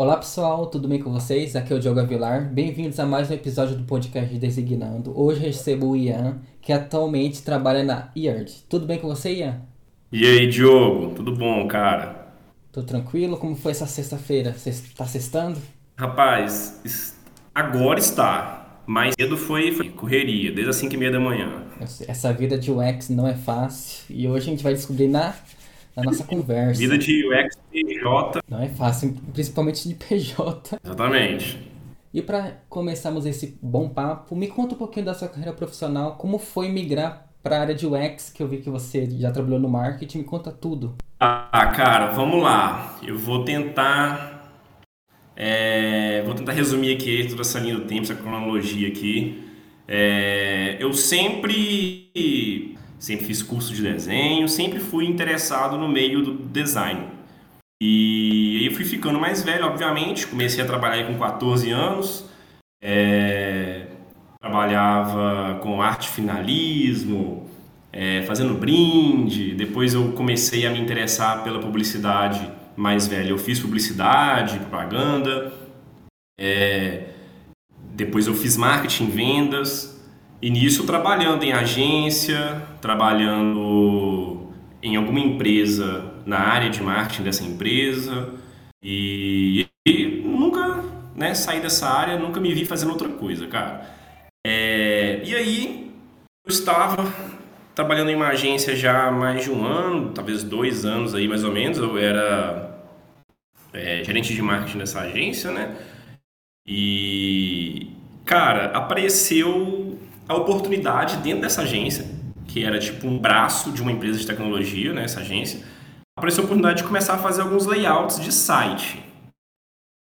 Olá pessoal, tudo bem com vocês? Aqui é o Diogo Avilar. Bem-vindos a mais um episódio do podcast Designando. Hoje recebo o Ian, que atualmente trabalha na IARD. Tudo bem com você, Ian? E aí, Diogo? Tudo bom, cara? Tô tranquilo? Como foi essa sexta-feira? Você está sextando? Rapaz, agora está. Mais cedo foi, foi correria, desde as 5 e meia da manhã. Essa vida de UX não é fácil e hoje a gente vai descobrir na na nossa conversa. Vida de UX PJ. Não é fácil, principalmente de PJ. Exatamente. E para começarmos esse bom papo, me conta um pouquinho da sua carreira profissional, como foi migrar para a área de UX, que eu vi que você já trabalhou no marketing, me conta tudo. Ah, cara, vamos lá. Eu vou tentar é, vou tentar resumir aqui toda essa linha do tempo, essa cronologia aqui. É, eu sempre sempre fiz curso de desenho, sempre fui interessado no meio do design. E aí eu fui ficando mais velho, obviamente, comecei a trabalhar com 14 anos, é, trabalhava com arte finalismo, é, fazendo brinde, depois eu comecei a me interessar pela publicidade mais velha. Eu fiz publicidade, propaganda, é, depois eu fiz marketing, vendas, e nisso, trabalhando em agência, trabalhando em alguma empresa na área de marketing dessa empresa e, e nunca né, saí dessa área, nunca me vi fazendo outra coisa, cara. É, e aí, eu estava trabalhando em uma agência já há mais de um ano, talvez dois anos aí mais ou menos. Eu era é, gerente de marketing dessa agência, né? E, cara, apareceu a oportunidade dentro dessa agência, que era tipo um braço de uma empresa de tecnologia, né, essa agência, apareceu a oportunidade de começar a fazer alguns layouts de site.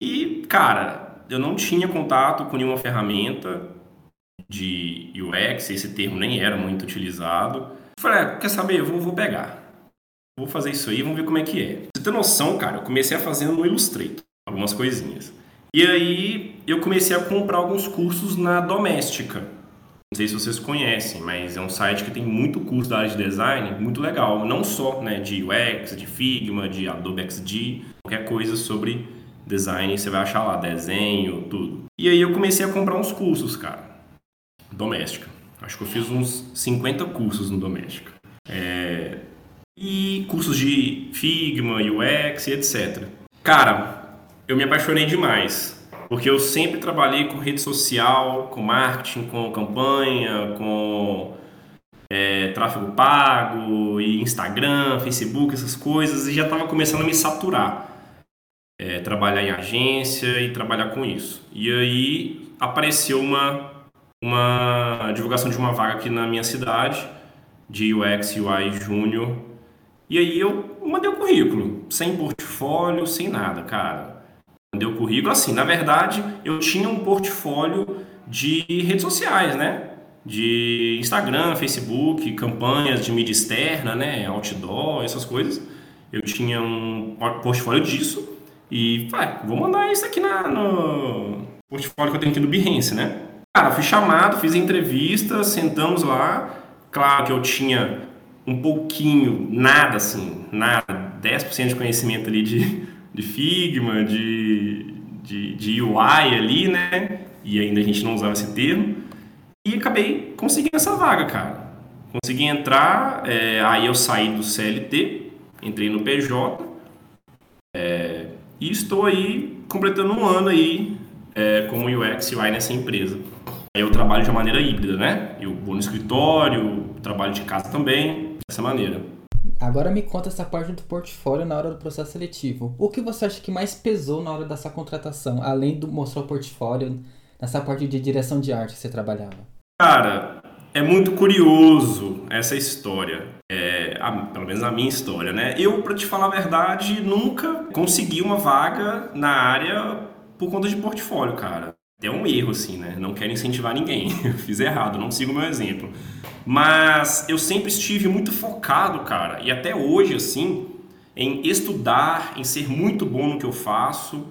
E, cara, eu não tinha contato com nenhuma ferramenta de UX, esse termo nem era muito utilizado. Falei, ah, quer saber? Eu vou, vou pegar. Vou fazer isso aí, vamos ver como é que é. Você ter noção, cara, eu comecei a fazer no Illustrator, algumas coisinhas. E aí eu comecei a comprar alguns cursos na doméstica. Não sei se vocês conhecem, mas é um site que tem muito curso da área de design, muito legal. Não só né, de UX, de Figma, de Adobe XD, qualquer coisa sobre design você vai achar lá, desenho, tudo. E aí eu comecei a comprar uns cursos, cara, doméstica. Acho que eu fiz uns 50 cursos no doméstica. É... E cursos de Figma, UX e etc. Cara, eu me apaixonei demais porque eu sempre trabalhei com rede social, com marketing, com campanha, com é, tráfego pago, e Instagram, Facebook, essas coisas, e já estava começando a me saturar. É, trabalhar em agência e trabalhar com isso. E aí apareceu uma, uma divulgação de uma vaga aqui na minha cidade, de UX UI Júnior. E aí eu mandei o currículo, sem portfólio, sem nada, cara Deu currículo assim. Na verdade, eu tinha um portfólio de redes sociais, né? De Instagram, Facebook, campanhas de mídia externa, né? Outdoor, essas coisas. Eu tinha um portfólio disso e falei, vou mandar isso aqui na, no portfólio que eu tenho aqui do Behance, né? Cara, fui chamado, fiz entrevista, sentamos lá. Claro que eu tinha um pouquinho, nada assim, nada, 10% de conhecimento ali de de Figma, de, de, de UI ali, né? E ainda a gente não usava esse termo. E acabei conseguindo essa vaga, cara. Consegui entrar, é, aí eu saí do CLT, entrei no PJ. É, e estou aí completando um ano aí é, como UX UI nessa empresa. Eu trabalho de uma maneira híbrida, né? Eu vou no escritório, trabalho de casa também, dessa maneira. Agora me conta essa parte do portfólio na hora do processo seletivo. O que você acha que mais pesou na hora dessa contratação, além do mostrar o portfólio, nessa parte de direção de arte que você trabalhava? Cara, é muito curioso essa história. É, a, pelo menos a minha história, né? Eu, para te falar a verdade, nunca consegui uma vaga na área por conta de portfólio, cara. É um erro, assim, né? Não quero incentivar ninguém. Eu fiz errado, não sigo o meu exemplo. Mas eu sempre estive muito focado, cara, e até hoje, assim, em estudar, em ser muito bom no que eu faço,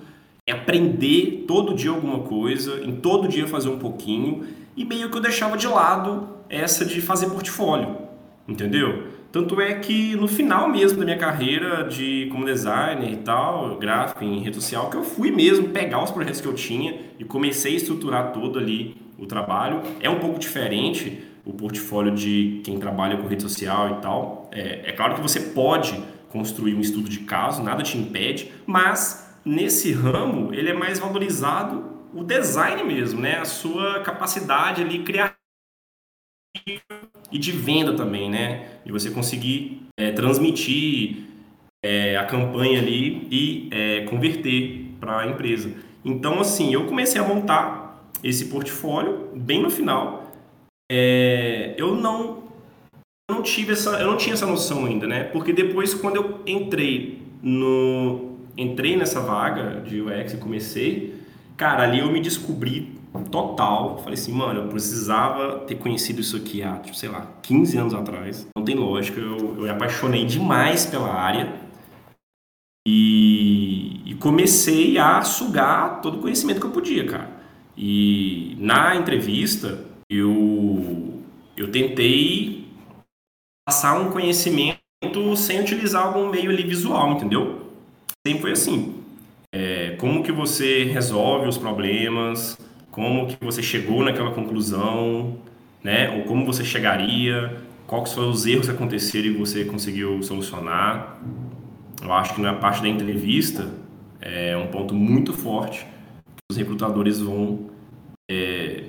em aprender todo dia alguma coisa, em todo dia fazer um pouquinho, e meio que eu deixava de lado essa de fazer portfólio, entendeu? Tanto é que no final mesmo da minha carreira de como designer e tal, gráfico em rede social, que eu fui mesmo pegar os projetos que eu tinha e comecei a estruturar todo ali o trabalho. É um pouco diferente o portfólio de quem trabalha com rede social e tal. É, é claro que você pode construir um estudo de caso, nada te impede, mas nesse ramo ele é mais valorizado o design mesmo, né? A sua capacidade ali criativa e de venda também, né? E você conseguir é, transmitir é, a campanha ali e é, converter para a empresa. Então, assim, eu comecei a montar esse portfólio bem no final. É, eu não não tive essa eu não tinha essa noção ainda, né? Porque depois quando eu entrei no entrei nessa vaga de UX e comecei, cara, ali eu me descobri total. Falei assim, mano, eu precisava ter conhecido isso aqui há, tipo, sei lá, 15 anos atrás. Não tem lógica, eu, eu me apaixonei demais pela área. E, e comecei a sugar todo o conhecimento que eu podia, cara. E na entrevista, eu, eu tentei passar um conhecimento sem utilizar algum meio ali visual, entendeu? Sempre foi assim. É, como que você resolve os problemas, como que você chegou naquela conclusão, né? Ou como você chegaria, quais foram os erros que aconteceram e você conseguiu solucionar. Eu acho que na parte da entrevista é um ponto muito forte que os recrutadores vão é,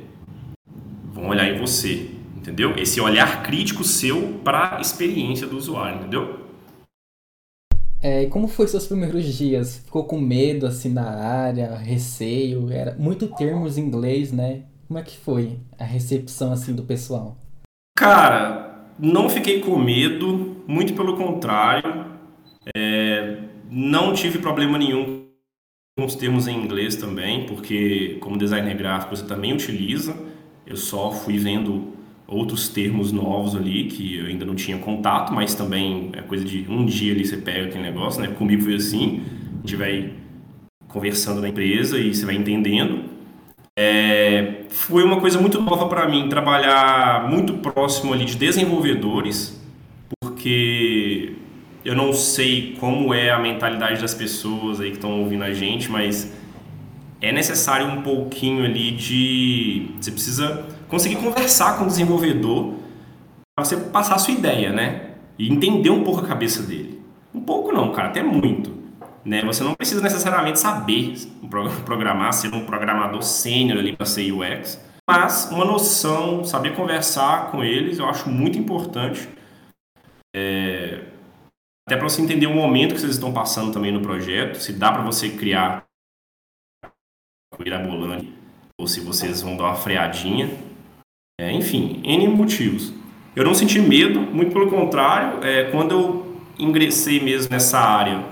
vão olhar em você, entendeu? Esse olhar crítico seu para a experiência do usuário, entendeu? É, como foi seus primeiros dias? Ficou com medo assim na área, receio? Era muito termos em inglês, né? Como é que foi a recepção assim do pessoal? Cara, não fiquei com medo, muito pelo contrário. É, não tive problema nenhum com os termos em inglês também, porque como designer gráfico você também utiliza. Eu só fui vendo outros termos novos ali que eu ainda não tinha contato, mas também é coisa de um dia ali você pega aquele negócio, né? Comigo foi assim, a gente vai conversando na empresa e você vai entendendo. É, foi uma coisa muito nova para mim trabalhar muito próximo ali de desenvolvedores, porque eu não sei como é a mentalidade das pessoas aí que estão ouvindo a gente, mas é necessário um pouquinho ali de você precisa conseguir conversar com o desenvolvedor para você passar a sua ideia, né? E entender um pouco a cabeça dele. Um pouco não, cara, até muito. Né? Você não precisa necessariamente saber programar, ser um programador sênior ali para ser UX, mas uma noção, saber conversar com eles, eu acho muito importante. É... Até para você entender o momento que vocês estão passando também no projeto, se dá para você criar mirabolante ou se vocês vão dar uma freadinha. É, enfim, N motivos. Eu não senti medo, muito pelo contrário, é, quando eu ingressei mesmo nessa área,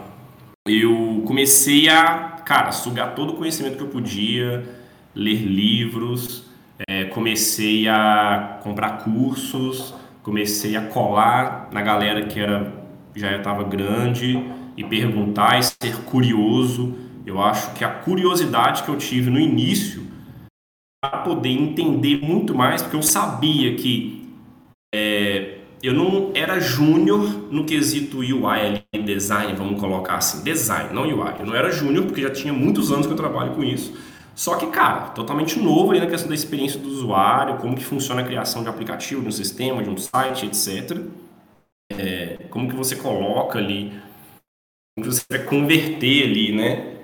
eu comecei a, cara, sugar todo o conhecimento que eu podia, ler livros, é, comecei a comprar cursos, comecei a colar na galera que era já estava grande e perguntar e ser curioso. Eu acho que a curiosidade que eu tive no início poder entender muito mais, porque eu sabia que é, eu não era júnior no quesito UI design, vamos colocar assim, design, não UI. Eu não era júnior porque já tinha muitos anos que eu trabalho com isso. Só que, cara, totalmente novo ali na questão da experiência do usuário, como que funciona a criação de aplicativo, de um sistema, de um site, etc. É, como que você coloca ali, como que você vai converter ali, né?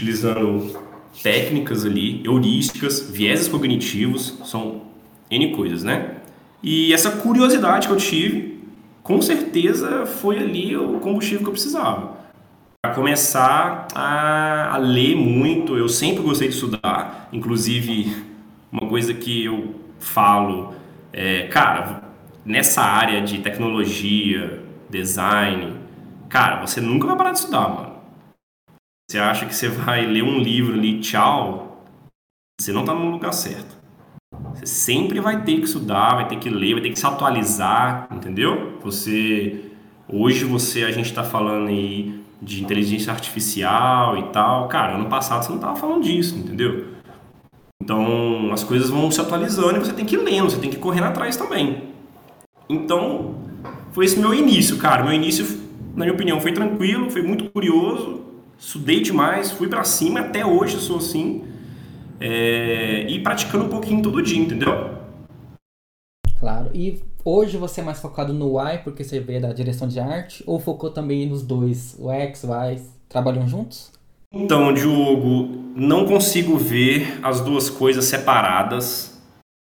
Utilizando técnicas ali, heurísticas, vieses cognitivos, são N coisas, né? E essa curiosidade que eu tive, com certeza foi ali o combustível que eu precisava. Para começar a, a, ler muito, eu sempre gostei de estudar, inclusive uma coisa que eu falo, é, cara, nessa área de tecnologia, design, cara, você nunca vai parar de estudar, mano. Você acha que você vai ler um livro ali, tchau, você não está no lugar certo. Você sempre vai ter que estudar, vai ter que ler, vai ter que se atualizar, entendeu? Você hoje você a gente está falando aí de inteligência artificial e tal, cara, ano passado você não estava falando disso, entendeu? Então as coisas vão se atualizando e você tem que ir lendo, você tem que correr atrás também. Então foi esse meu início, cara. Meu início, na minha opinião, foi tranquilo, foi muito curioso, estudei demais, fui para cima, até hoje sou assim. É, e praticando um pouquinho todo dia, entendeu? Claro. E hoje você é mais focado no Y porque você veio da direção de arte ou focou também nos dois, o X, o Y, trabalham juntos? Então, Diogo, não consigo ver as duas coisas separadas.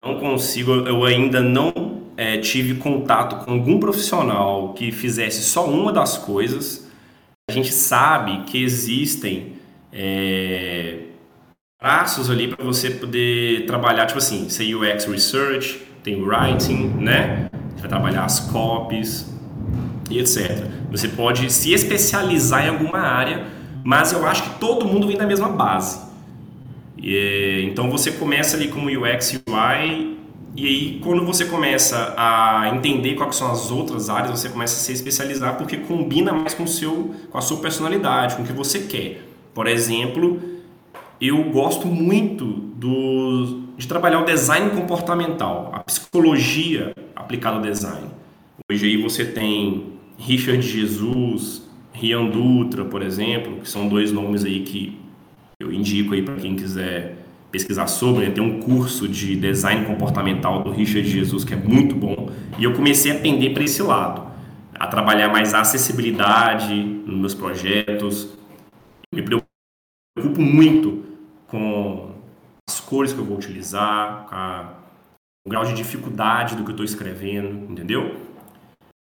Não consigo, eu ainda não é, tive contato com algum profissional que fizesse só uma das coisas. Gente sabe que existem é, braços ali para você poder trabalhar, tipo assim, sei UX Research, tem writing, né? Você vai trabalhar as copies e etc. Você pode se especializar em alguma área, mas eu acho que todo mundo vem da mesma base. E, então você começa ali como UX UI e aí quando você começa a entender quais são as outras áreas, você começa a se especializar porque combina mais com o seu com a sua personalidade, com o que você quer. Por exemplo, eu gosto muito do de trabalhar o design comportamental, a psicologia aplicada ao design. Hoje aí você tem Richard Jesus, Rian Dutra, por exemplo, que são dois nomes aí que eu indico aí para quem quiser pesquisar sobre. Né? Tem um curso de design comportamental do Richard Jesus que é muito bom e eu comecei a aprender para esse lado, a trabalhar mais a acessibilidade nos meus projetos. Eu me preocupo muito com as cores que eu vou utilizar, a, o grau de dificuldade do que eu estou escrevendo, entendeu?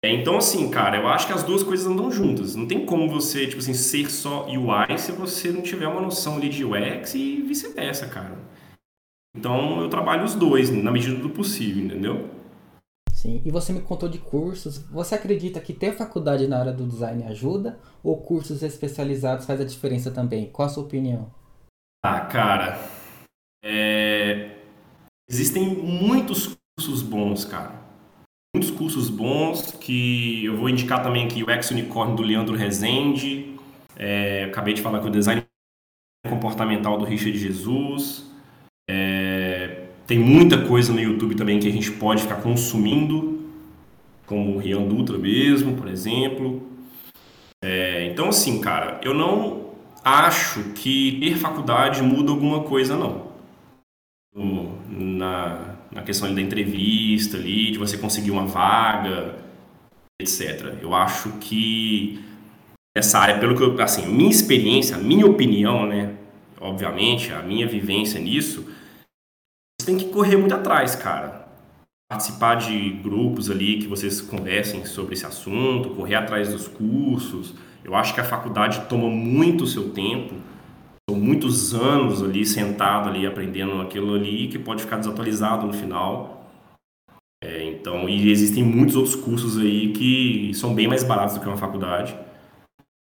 É, então, assim, cara, eu acho que as duas coisas andam juntas. Não tem como você, tipo assim, ser só UI se você não tiver uma noção ali de UX e vice-versa, cara. Então, eu trabalho os dois, na medida do possível, entendeu? Sim, e você me contou de cursos. Você acredita que ter faculdade na área do design ajuda? Ou cursos especializados faz a diferença também? Qual a sua opinião? Ah, cara, é... Existem muitos cursos bons, cara. Cursos bons que eu vou indicar também aqui o Ex Unicorn do Leandro Rezende. É... Acabei de falar que o design comportamental do Richard Jesus. É... Tem muita coisa no YouTube também que a gente pode ficar consumindo, como o Rian Dutra mesmo, por exemplo. É... Então, assim, cara, eu não acho que ter faculdade muda alguma coisa, não na, na questão da entrevista ali, de você conseguir uma vaga, etc. Eu acho que essa área, pelo que eu, assim, minha experiência, a minha opinião, né, obviamente, a minha vivência nisso, você tem que correr muito atrás, cara. Participar de grupos ali que vocês conversem sobre esse assunto, correr atrás dos cursos. Eu acho que a faculdade toma muito o seu tempo são muitos anos ali sentado ali aprendendo aquilo ali que pode ficar desatualizado no final. É, então, e existem muitos outros cursos aí que são bem mais baratos do que uma faculdade.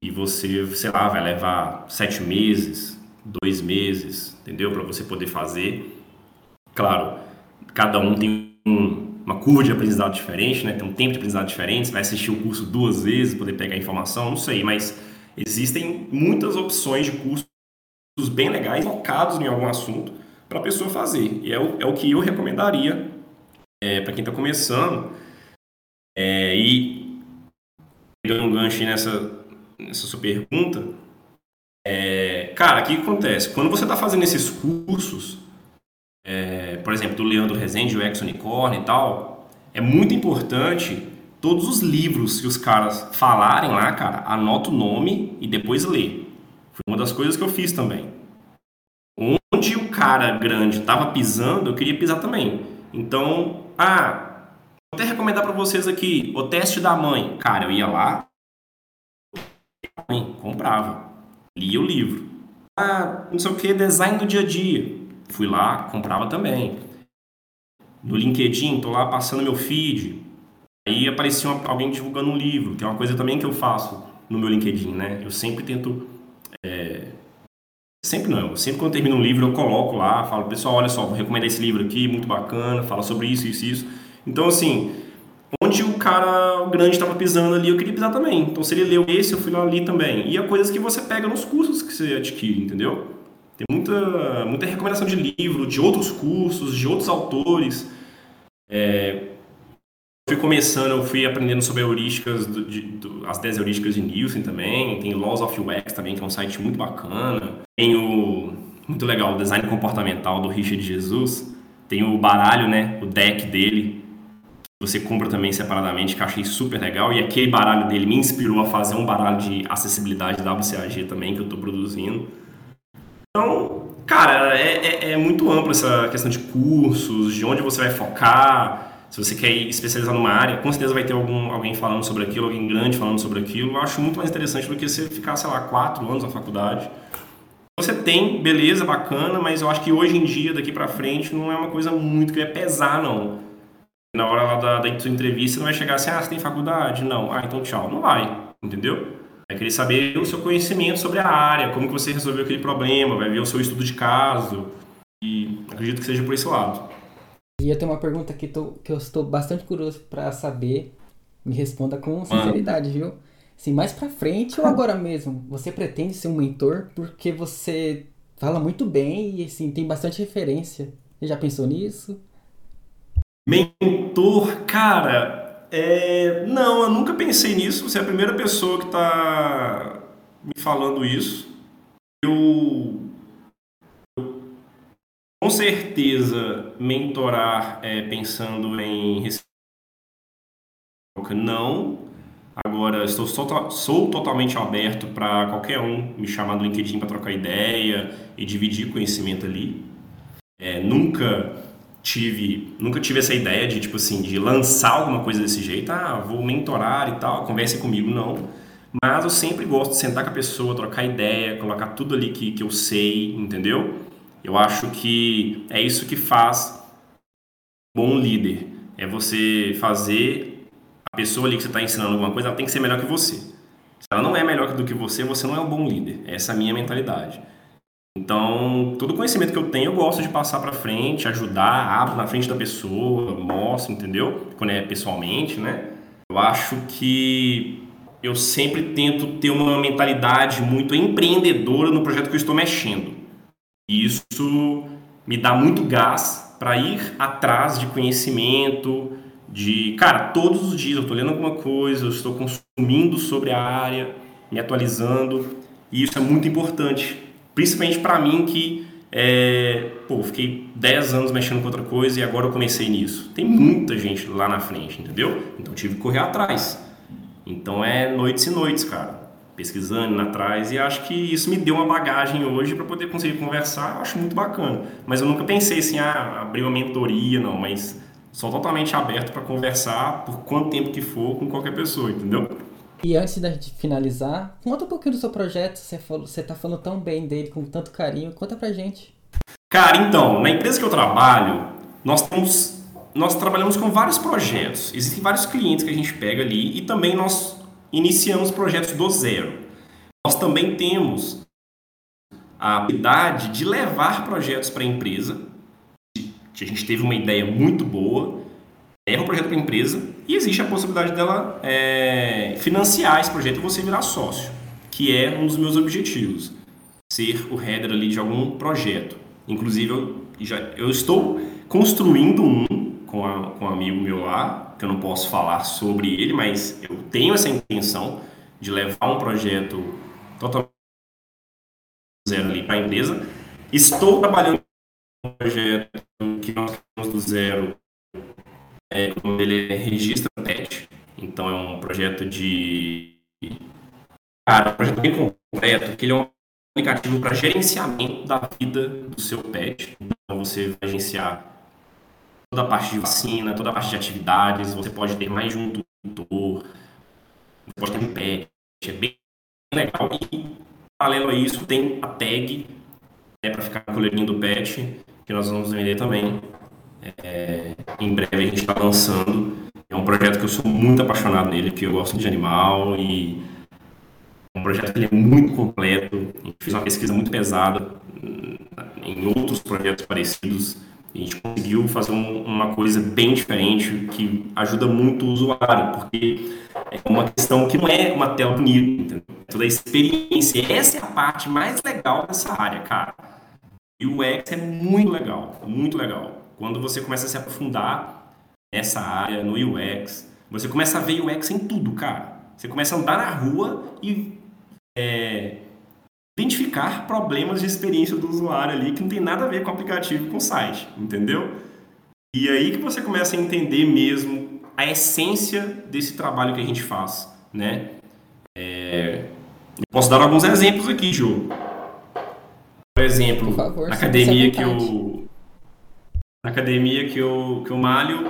E você, sei lá, vai levar sete meses, dois meses, entendeu? Para você poder fazer. Claro, cada um tem um, uma curva de aprendizado diferente, né? Tem um tempo de aprendizado diferente. Você vai assistir o curso duas vezes, poder pegar informação, não sei, mas existem muitas opções de curso bem legais, focados em algum assunto, para a pessoa fazer. E é o, é o que eu recomendaria é, para quem está começando. É, e pegando um gancho nessa, nessa sua pergunta, é, cara, o que acontece? Quando você está fazendo esses cursos, é, por exemplo, do Leandro Rezende, o Ex Unicorn e tal, é muito importante todos os livros que os caras falarem lá, cara, anota o nome e depois lê. Foi uma das coisas que eu fiz também. Onde o cara grande estava pisando, eu queria pisar também. Então, ah, vou até recomendar para vocês aqui o teste da mãe. Cara, eu ia lá, mãe, comprava, lia o livro. Ah, não sei o que, design do dia a dia. Fui lá, comprava também. No LinkedIn, tô lá passando meu feed. Aí aparecia alguém divulgando um livro, que é uma coisa também que eu faço no meu LinkedIn, né? Eu sempre tento sempre não, sempre quando termino um livro eu coloco lá, falo, pessoal, olha só, vou recomendar esse livro aqui, muito bacana, fala sobre isso, isso, isso. Então, assim, onde o cara grande estava pisando ali, eu queria pisar também. Então, se ele leu esse, eu fui lá ali também. E é coisas que você pega nos cursos que você adquire, entendeu? Tem muita, muita recomendação de livro, de outros cursos, de outros autores. É, fui começando, eu fui aprendendo sobre heurísticas, do, de, do, as 10 heurísticas de Nielsen também, tem Laws of UX também, que é um site muito bacana. Tem o, muito legal, o Design Comportamental do Richard Jesus. Tem o baralho, né, o deck dele, você compra também separadamente, que eu achei super legal. E aquele baralho dele me inspirou a fazer um baralho de acessibilidade da WCAG também, que eu estou produzindo. Então, cara, é, é, é, muito amplo essa questão de cursos, de onde você vai focar. Se você quer ir especializar numa área, com certeza vai ter algum, alguém falando sobre aquilo, alguém grande falando sobre aquilo. Eu acho muito mais interessante do que você ficar, sei lá, quatro anos na faculdade. Você tem, beleza, bacana, mas eu acho que hoje em dia, daqui para frente, não é uma coisa muito que vai pesar, não na hora lá da, da sua entrevista, não vai chegar assim, ah, você tem faculdade? Não. Ah, então tchau. Não vai, entendeu? Vai querer saber o seu conhecimento sobre a área, como que você resolveu aquele problema, vai ver o seu estudo de caso. E acredito que seja por esse lado. E eu tenho uma pergunta que, tô, que eu estou bastante curioso para saber. Me responda com sinceridade, viu? Assim, mais pra frente ou agora mesmo? Você pretende ser um mentor porque você fala muito bem e assim, tem bastante referência. Você já pensou nisso? Mentor, cara, é... não, eu nunca pensei nisso. Você é a primeira pessoa que está me falando isso. Eu, eu com certeza mentorar é, pensando em não. Agora estou sou, sou totalmente aberto para qualquer um me chamar do LinkedIn para trocar ideia e dividir conhecimento ali. É, nunca tive, nunca tive essa ideia de, tipo assim, de lançar alguma coisa desse jeito, ah, vou mentorar e tal, converse comigo, não. Mas eu sempre gosto de sentar com a pessoa, trocar ideia, colocar tudo ali que, que eu sei, entendeu? Eu acho que é isso que faz bom líder. É você fazer a pessoa ali que você está ensinando alguma coisa, ela tem que ser melhor que você. Se ela não é melhor do que você, você não é um bom líder. Essa é a minha mentalidade. Então, todo conhecimento que eu tenho, eu gosto de passar para frente, ajudar, abro na frente da pessoa, mostro, entendeu? Quando é pessoalmente, né? Eu acho que eu sempre tento ter uma mentalidade muito empreendedora no projeto que eu estou mexendo. E isso me dá muito gás para ir atrás de conhecimento, de, cara, todos os dias eu estou lendo alguma coisa, eu estou consumindo sobre a área, me atualizando, e isso é muito importante Principalmente para mim que, é, pô, fiquei 10 anos mexendo com outra coisa e agora eu comecei nisso. Tem muita gente lá na frente, entendeu? Então tive que correr atrás. Então é noites e noites, cara. Pesquisando atrás e acho que isso me deu uma bagagem hoje para poder conseguir conversar. Eu acho muito bacana. Mas eu nunca pensei assim, ah, abrir uma mentoria, não. Mas sou totalmente aberto para conversar por quanto tempo que for com qualquer pessoa, entendeu? E antes da gente finalizar, conta um pouquinho do seu projeto. Você, falou, você tá falando tão bem dele, com tanto carinho. Conta pra gente. Cara, então, na empresa que eu trabalho, nós temos. Nós trabalhamos com vários projetos. Existem vários clientes que a gente pega ali e também nós iniciamos projetos do zero. Nós também temos a habilidade de levar projetos para a empresa. A gente teve uma ideia muito boa leva o projeto para a empresa e existe a possibilidade dela é, financiar esse projeto e você virar sócio, que é um dos meus objetivos, ser o header ali de algum projeto. Inclusive, eu, já, eu estou construindo um com, a, com um amigo meu lá, que eu não posso falar sobre ele, mas eu tenho essa intenção de levar um projeto totalmente zero ali para a empresa. Estou trabalhando um projeto que nós temos do zero é, ele registra pet. Então é um projeto de. Cara, um projeto bem completo, que ele é um aplicativo para gerenciamento da vida do seu pet. Então você vai gerenciar toda a parte de vacina, toda a parte de atividades, você pode ter mais de um tutor, você pode ter um pet, é bem legal. E paralelo a isso tem a tag né, para ficar no coleirinho do pet, que nós vamos vender também. É, em breve a gente está lançando. É um projeto que eu sou muito apaixonado nele, porque eu gosto de animal e é um projeto que é muito completo. A gente fez uma pesquisa muito pesada em outros projetos parecidos. A gente conseguiu fazer um, uma coisa bem diferente que ajuda muito o usuário, porque é uma questão que não é uma tela bonita, entendeu? É toda a experiência. Essa é a parte mais legal dessa área, cara. E o UX é muito legal, muito legal. Quando você começa a se aprofundar, nessa área, no UX. Você começa a ver UX em tudo, cara. Você começa a andar na rua e é, identificar problemas de experiência do usuário ali que não tem nada a ver com o aplicativo com o site, entendeu? E aí que você começa a entender mesmo a essência desse trabalho que a gente faz, né? É, posso dar alguns exemplos aqui, Jô. Por exemplo, Por favor, na academia que eu na academia que eu que eu malho,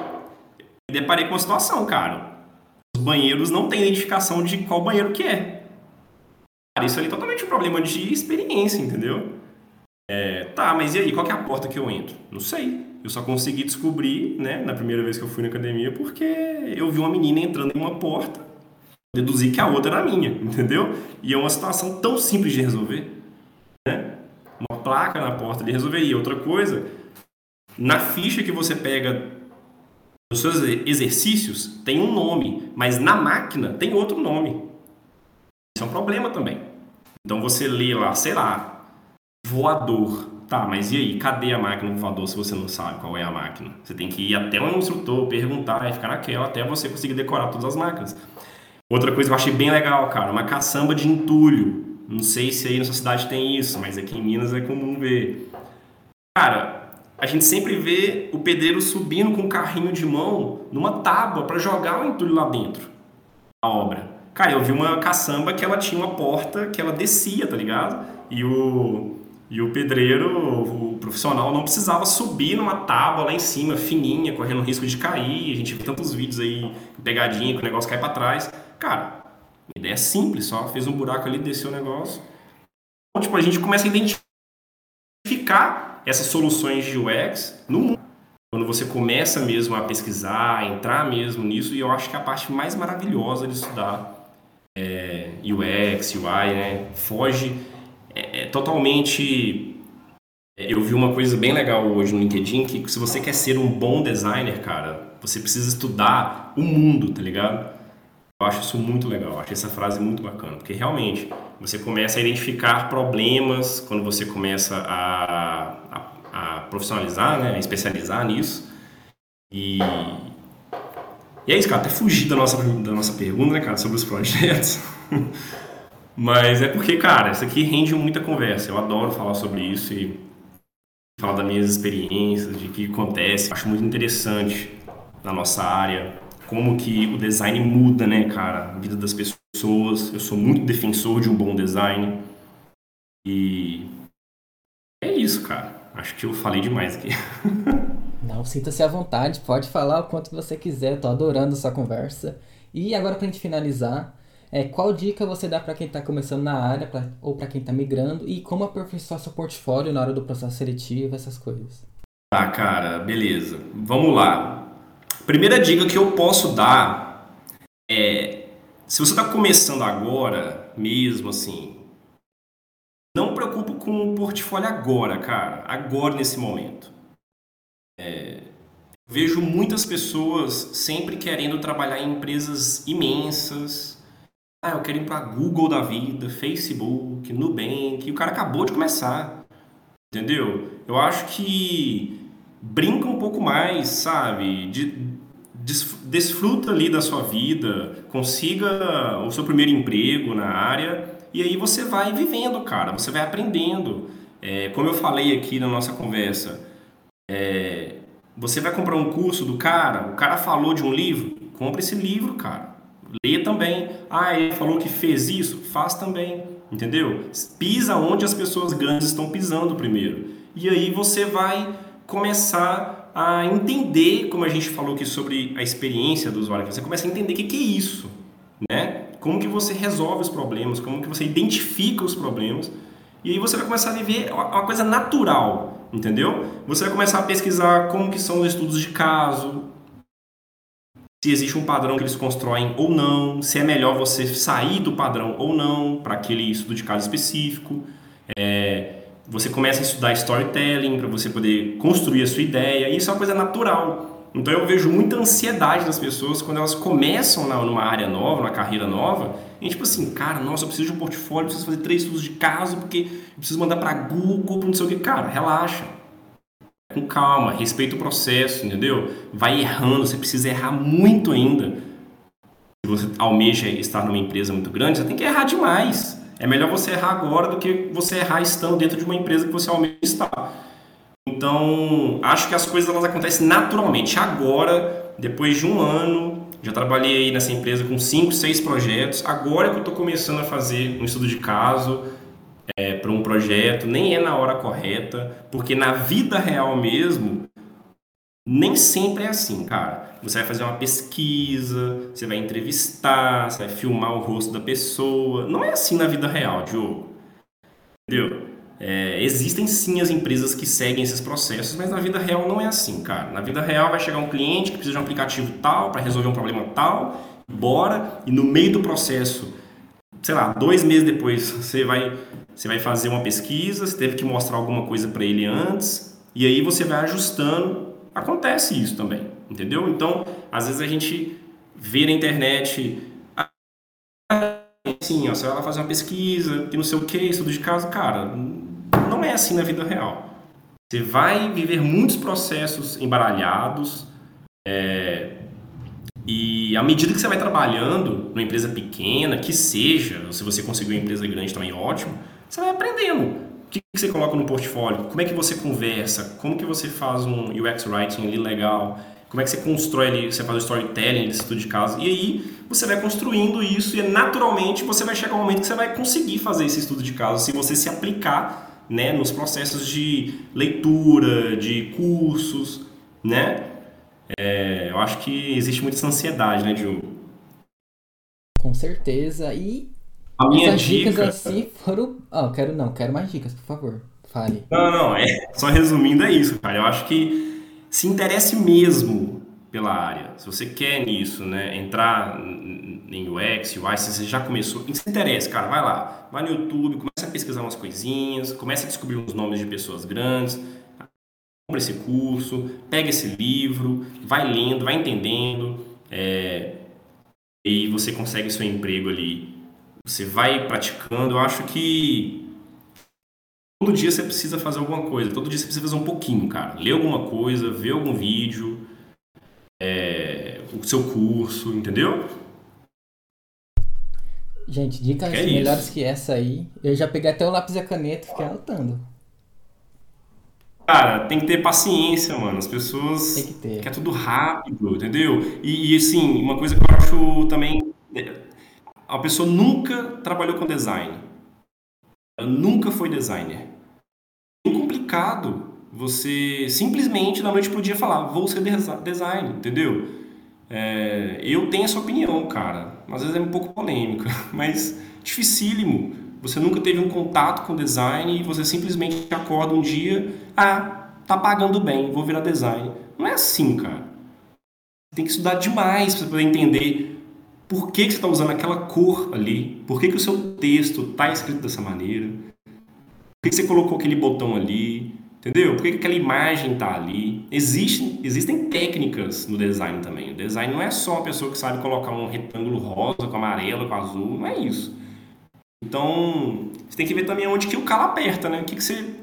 me deparei com uma situação, cara. Os banheiros não têm identificação de qual banheiro que é. Isso ali é totalmente um problema de experiência, entendeu? É, tá, mas e aí, qual é a porta que eu entro? Não sei. Eu só consegui descobrir, né, na primeira vez que eu fui na academia, porque eu vi uma menina entrando em uma porta, deduzi que a outra era minha, entendeu? E é uma situação tão simples de resolver, né? Uma placa na porta de resolver. E outra coisa, na ficha que você pega nos seus exercícios, tem um nome, mas na máquina tem outro nome. Isso é um problema também. Então você lê lá, sei lá, voador. Tá, mas e aí, cadê a máquina voador se você não sabe qual é a máquina? Você tem que ir até um instrutor, perguntar e ficar naquela até você conseguir decorar todas as máquinas. Outra coisa que eu achei bem legal, cara, uma caçamba de entulho. Não sei se aí na sua cidade tem isso, mas aqui em Minas é comum ver. Cara, a gente sempre vê o pedreiro subindo com um carrinho de mão numa tábua para jogar o entulho lá dentro da obra. Cara, eu vi uma caçamba que ela tinha uma porta que ela descia, tá ligado? E o, e o pedreiro, o profissional, não precisava subir numa tábua lá em cima, fininha, correndo risco de cair. A gente vê tantos vídeos aí, pegadinha, que o negócio cai para trás. Cara, ideia simples, só fez um buraco ali, desceu o negócio. Então, tipo, a gente começa a identificar essas soluções de UX no mundo. Quando você começa mesmo a pesquisar, a entrar mesmo nisso, e eu acho que é a parte mais maravilhosa de estudar é, UX, UI, né? Foge é, é totalmente. É, eu vi uma coisa bem legal hoje no LinkedIn que se você quer ser um bom designer, cara, você precisa estudar o mundo, tá ligado? Eu acho isso muito legal, eu acho essa frase muito bacana, porque realmente você começa a identificar problemas quando você começa a, a, a profissionalizar, né, a especializar nisso. E, e é isso, cara, até fugir da nossa, da nossa pergunta, né, cara, sobre os projetos. Mas é porque, cara, isso aqui rende muita conversa. Eu adoro falar sobre isso e falar das minhas experiências, de o que acontece. Acho muito interessante na nossa área como que o design muda, né, cara, a vida das pessoas. Eu sou muito defensor de um bom design. E é isso, cara. Acho que eu falei demais aqui. Não, sinta-se à vontade, pode falar o quanto você quiser, tô adorando essa conversa. E agora pra gente finalizar, é, qual dica você dá para quem está começando na área pra, ou para quem está migrando e como aperfeiçoar seu portfólio na hora do processo seletivo, essas coisas? Tá, cara, beleza. Vamos lá. Primeira dica que eu posso dar é: se você está começando agora, mesmo assim, não preocupe com o portfólio agora, cara, agora nesse momento. É, vejo muitas pessoas sempre querendo trabalhar em empresas imensas. Ah, eu quero ir para Google da vida, Facebook, Nubank. O cara acabou de começar. Entendeu? Eu acho que brinca um pouco mais, sabe? De, desfruta ali da sua vida, consiga o seu primeiro emprego na área e aí você vai vivendo, cara. Você vai aprendendo. É, como eu falei aqui na nossa conversa, é, você vai comprar um curso do cara, o cara falou de um livro, compra esse livro, cara. Lê também. Ah, ele falou que fez isso, faz também. Entendeu? Pisa onde as pessoas grandes estão pisando primeiro. E aí você vai começar a entender, como a gente falou aqui sobre a experiência do usuário, você começa a entender o que, que é isso, né? Como que você resolve os problemas, como que você identifica os problemas, e aí você vai começar a viver uma coisa natural, entendeu? Você vai começar a pesquisar como que são os estudos de caso, se existe um padrão que eles constroem ou não, se é melhor você sair do padrão ou não para aquele estudo de caso específico. É, você começa a estudar storytelling para você poder construir a sua ideia, e isso é uma coisa natural. Então eu vejo muita ansiedade nas pessoas quando elas começam numa área nova, numa carreira nova, e tipo assim, cara, nossa, eu preciso de um portfólio, preciso fazer três estudos de caso, porque preciso mandar para Google, para não sei o que. Cara, relaxa. com calma, respeita o processo, entendeu? Vai errando, você precisa errar muito ainda. Se você almeja estar numa empresa muito grande, você tem que errar demais. É melhor você errar agora do que você errar estando dentro de uma empresa que você almeja estar. Então, acho que as coisas elas acontecem naturalmente. Agora, depois de um ano, já trabalhei aí nessa empresa com cinco, seis projetos. Agora que eu estou começando a fazer um estudo de caso é, para um projeto, nem é na hora correta, porque na vida real mesmo, nem sempre é assim, cara. Você vai fazer uma pesquisa, você vai entrevistar, você vai filmar o rosto da pessoa. Não é assim na vida real, Diogo. Entendeu? É, existem sim as empresas que seguem esses processos, mas na vida real não é assim, cara. Na vida real vai chegar um cliente que precisa de um aplicativo tal para resolver um problema tal, bora, e no meio do processo, sei lá, dois meses depois, você vai, você vai fazer uma pesquisa, você teve que mostrar alguma coisa para ele antes, e aí você vai ajustando. Acontece isso também, entendeu? Então, às vezes a gente vê na internet assim, ó, você vai lá fazer uma pesquisa, que não sei o que, estudo de caso, cara, não é assim na vida real. Você vai viver muitos processos embaralhados é, e à medida que você vai trabalhando numa empresa pequena, que seja, se você conseguir uma empresa grande também ótimo, você vai aprendendo. O que, que você coloca no portfólio? Como é que você conversa? Como que você faz um UX Writing ali legal? Como é que você constrói ali, você faz o storytelling, esse estudo de caso? E aí você vai construindo isso e naturalmente você vai chegar um momento que você vai conseguir fazer esse estudo de caso se você se aplicar né, nos processos de leitura, de cursos, né? É, eu acho que existe muita ansiedade, né, Diogo? Com certeza. E a minha essas dica... dicas assim foram. Ah, quero não, quero mais dicas, por favor. Fale. Não, não, é. Só resumindo, é isso, cara. Eu acho que se interesse mesmo pela área. Se você quer nisso, né, entrar em UX, UI, se você já começou, se interessa, cara, vai lá, vai no YouTube, pesquisar umas coisinhas, começa a descobrir uns nomes de pessoas grandes, compra esse curso, pega esse livro, vai lendo, vai entendendo, é, e você consegue seu emprego ali. Você vai praticando. Eu acho que todo dia você precisa fazer alguma coisa, todo dia você precisa fazer um pouquinho, cara. Ler alguma coisa, ver algum vídeo, é, o seu curso, entendeu? Gente, dicas é melhores isso. que essa aí. Eu já peguei até o lápis e a caneta e fiquei anotando. Cara, tem que ter paciência, mano. As pessoas tem que ter. quer tudo rápido, entendeu? E, e assim, uma coisa que eu acho também. A pessoa nunca trabalhou com design. Ela nunca foi designer. É complicado você simplesmente da noite pro dia falar, vou ser design, entendeu? É, eu tenho essa opinião, cara. Às vezes é um pouco polêmica, mas dificílimo. Você nunca teve um contato com design e você simplesmente acorda um dia, ah, tá pagando bem, vou virar design. Não é assim, cara. Tem que estudar demais para poder entender por que, que você está usando aquela cor ali, por que, que o seu texto está escrito dessa maneira, por que, que você colocou aquele botão ali, Entendeu? Por que aquela imagem está ali? Existem, existem técnicas no design também. O design não é só uma pessoa que sabe colocar um retângulo rosa, com amarelo, com azul, não é isso. Então, você tem que ver também onde que o calo aperta, né? O que, que você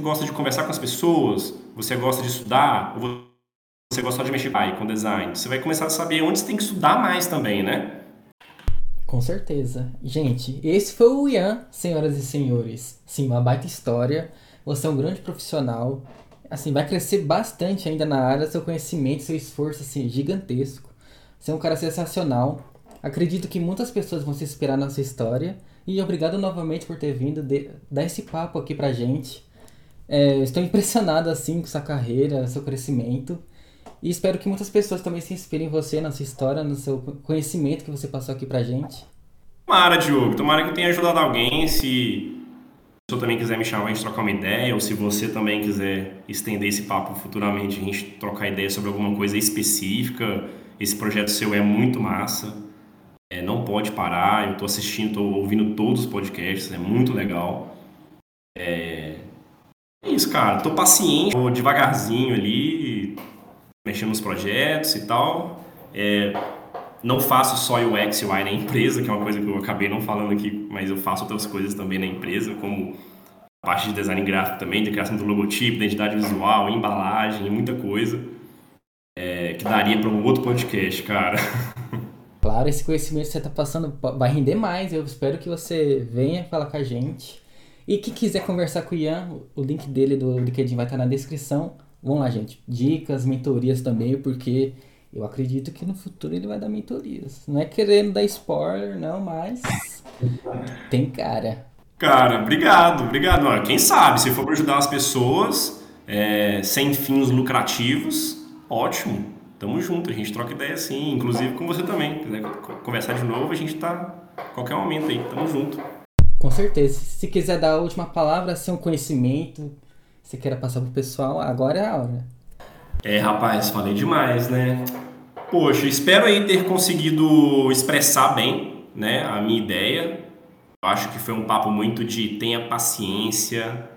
gosta de conversar com as pessoas? Você gosta de estudar? Ou você gosta de mexer com design? Você vai começar a saber onde você tem que estudar mais também, né? Com certeza. Gente, esse foi o Ian, senhoras e senhores. Sim, uma baita história. Você é um grande profissional. Assim, vai crescer bastante ainda na área, seu conhecimento, seu esforço, assim, gigantesco. Você é um cara sensacional. Acredito que muitas pessoas vão se inspirar na sua história. E obrigado novamente por ter vindo de, dar esse papo aqui pra gente. É, estou impressionado, assim, com sua carreira, seu crescimento. E espero que muitas pessoas também se inspirem em você, na sua história, no seu conhecimento que você passou aqui pra gente. Tomara, Diogo. Tomara que tenha ajudado alguém. Se pessoa também quiser me chamar, a gente trocar uma ideia, ou se você também quiser estender esse papo futuramente, a gente trocar ideia sobre alguma coisa específica, esse projeto seu é muito massa, é, não pode parar, eu estou assistindo, estou ouvindo todos os podcasts, é muito legal. É, é isso, cara, estou paciente, tô devagarzinho ali, mexendo nos projetos e tal. É, não faço só UX e UI na empresa, que é uma coisa que eu acabei não falando aqui, mas eu faço outras coisas também na empresa, como parte de design gráfico também, de criação do logotipo, identidade visual, embalagem, muita coisa. É, que daria para um outro podcast, cara. Claro, esse conhecimento que você está passando vai render mais. Eu espero que você venha falar com a gente. E quem quiser conversar com o Ian, o link dele do LinkedIn vai estar na descrição. Vamos lá, gente. Dicas, mentorias também, porque eu acredito que no futuro ele vai dar mentorias. Não é querendo dar spoiler, não, mas tem cara. Cara, obrigado, obrigado. Olha, quem sabe, se for para ajudar as pessoas é, sem fins lucrativos, ótimo. Tamo junto, a gente troca ideia assim, inclusive com você também. Se quiser conversar de novo, a gente tá a qualquer momento aí, tamo junto. Com certeza. Se quiser dar a última palavra, ser um conhecimento, se queira passar pro pessoal, agora é a hora. É, rapaz, falei demais, né? Poxa, espero aí ter conseguido expressar bem, né, a minha ideia. Acho que foi um papo muito de tenha paciência,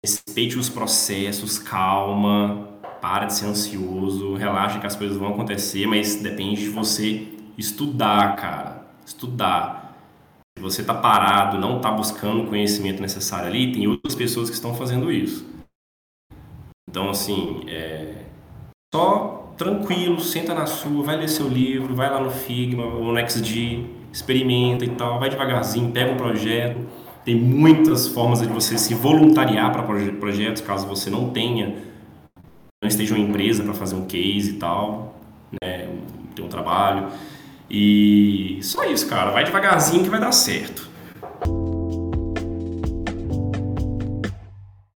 respeite os processos, calma, para de ser ansioso, relaxa que as coisas vão acontecer, mas depende de você estudar, cara. Estudar. Se você está parado, não está buscando o conhecimento necessário ali, tem outras pessoas que estão fazendo isso. Então, assim, é... só tranquilo, senta na sua, vai ler seu livro, vai lá no Figma ou no XD, experimenta e tal, vai devagarzinho, pega um projeto. Tem muitas formas de você se voluntariar para projetos, caso você não tenha, não esteja uma empresa para fazer um case e tal, né, ter um trabalho. E só isso, cara, vai devagarzinho que vai dar certo.